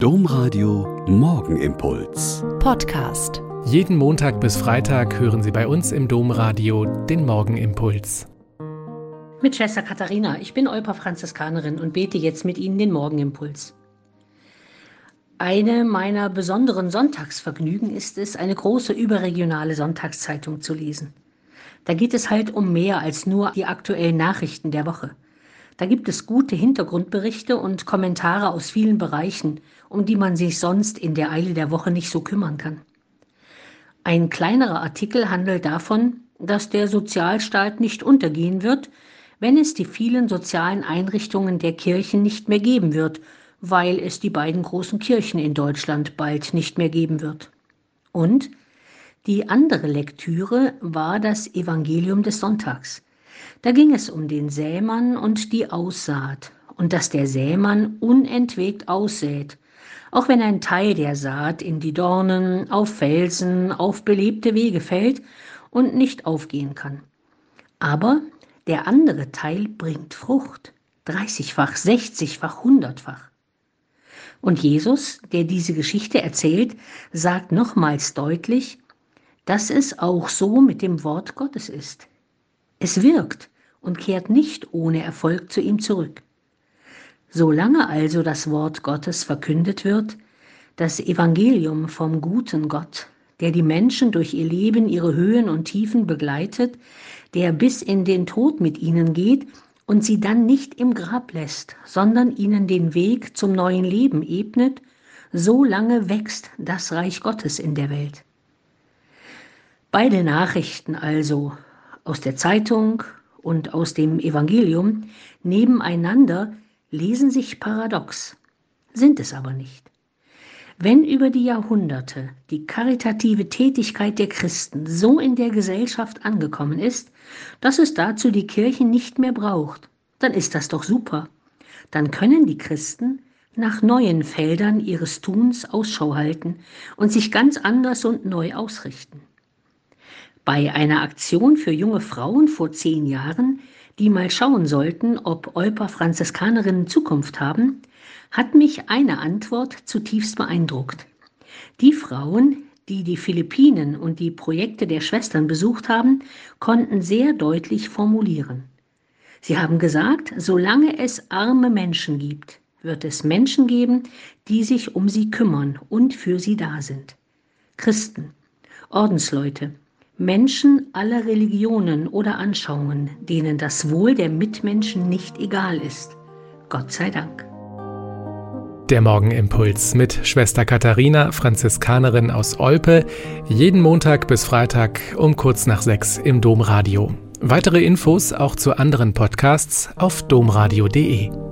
Domradio Morgenimpuls. Podcast. Jeden Montag bis Freitag hören Sie bei uns im Domradio den Morgenimpuls. Mit Schwester Katharina, ich bin Euper Franziskanerin und bete jetzt mit Ihnen den Morgenimpuls. Eine meiner besonderen Sonntagsvergnügen ist es, eine große überregionale Sonntagszeitung zu lesen. Da geht es halt um mehr als nur die aktuellen Nachrichten der Woche. Da gibt es gute Hintergrundberichte und Kommentare aus vielen Bereichen, um die man sich sonst in der Eile der Woche nicht so kümmern kann. Ein kleinerer Artikel handelt davon, dass der Sozialstaat nicht untergehen wird, wenn es die vielen sozialen Einrichtungen der Kirchen nicht mehr geben wird, weil es die beiden großen Kirchen in Deutschland bald nicht mehr geben wird. Und die andere Lektüre war das Evangelium des Sonntags. Da ging es um den Sämann und die Aussaat und dass der Sämann unentwegt aussät, auch wenn ein Teil der Saat in die Dornen, auf Felsen, auf belebte Wege fällt und nicht aufgehen kann. Aber der andere Teil bringt Frucht, dreißigfach, sechzigfach, hundertfach. Und Jesus, der diese Geschichte erzählt, sagt nochmals deutlich, dass es auch so mit dem Wort Gottes ist. Es wirkt und kehrt nicht ohne Erfolg zu ihm zurück. Solange also das Wort Gottes verkündet wird, das Evangelium vom guten Gott, der die Menschen durch ihr Leben, ihre Höhen und Tiefen begleitet, der bis in den Tod mit ihnen geht und sie dann nicht im Grab lässt, sondern ihnen den Weg zum neuen Leben ebnet, so lange wächst das Reich Gottes in der Welt. Beide Nachrichten also aus der Zeitung und aus dem Evangelium nebeneinander lesen sich paradox, sind es aber nicht. Wenn über die Jahrhunderte die karitative Tätigkeit der Christen so in der Gesellschaft angekommen ist, dass es dazu die Kirchen nicht mehr braucht, dann ist das doch super. Dann können die Christen nach neuen Feldern ihres Tuns Ausschau halten und sich ganz anders und neu ausrichten. Bei einer Aktion für junge Frauen vor zehn Jahren, die mal schauen sollten, ob Euper Franziskanerinnen Zukunft haben, hat mich eine Antwort zutiefst beeindruckt. Die Frauen, die die Philippinen und die Projekte der Schwestern besucht haben, konnten sehr deutlich formulieren. Sie haben gesagt, solange es arme Menschen gibt, wird es Menschen geben, die sich um sie kümmern und für sie da sind. Christen, Ordensleute, Menschen aller Religionen oder Anschauungen, denen das Wohl der Mitmenschen nicht egal ist. Gott sei Dank. Der Morgenimpuls mit Schwester Katharina, Franziskanerin aus Olpe, jeden Montag bis Freitag um kurz nach sechs im Domradio. Weitere Infos auch zu anderen Podcasts auf domradio.de.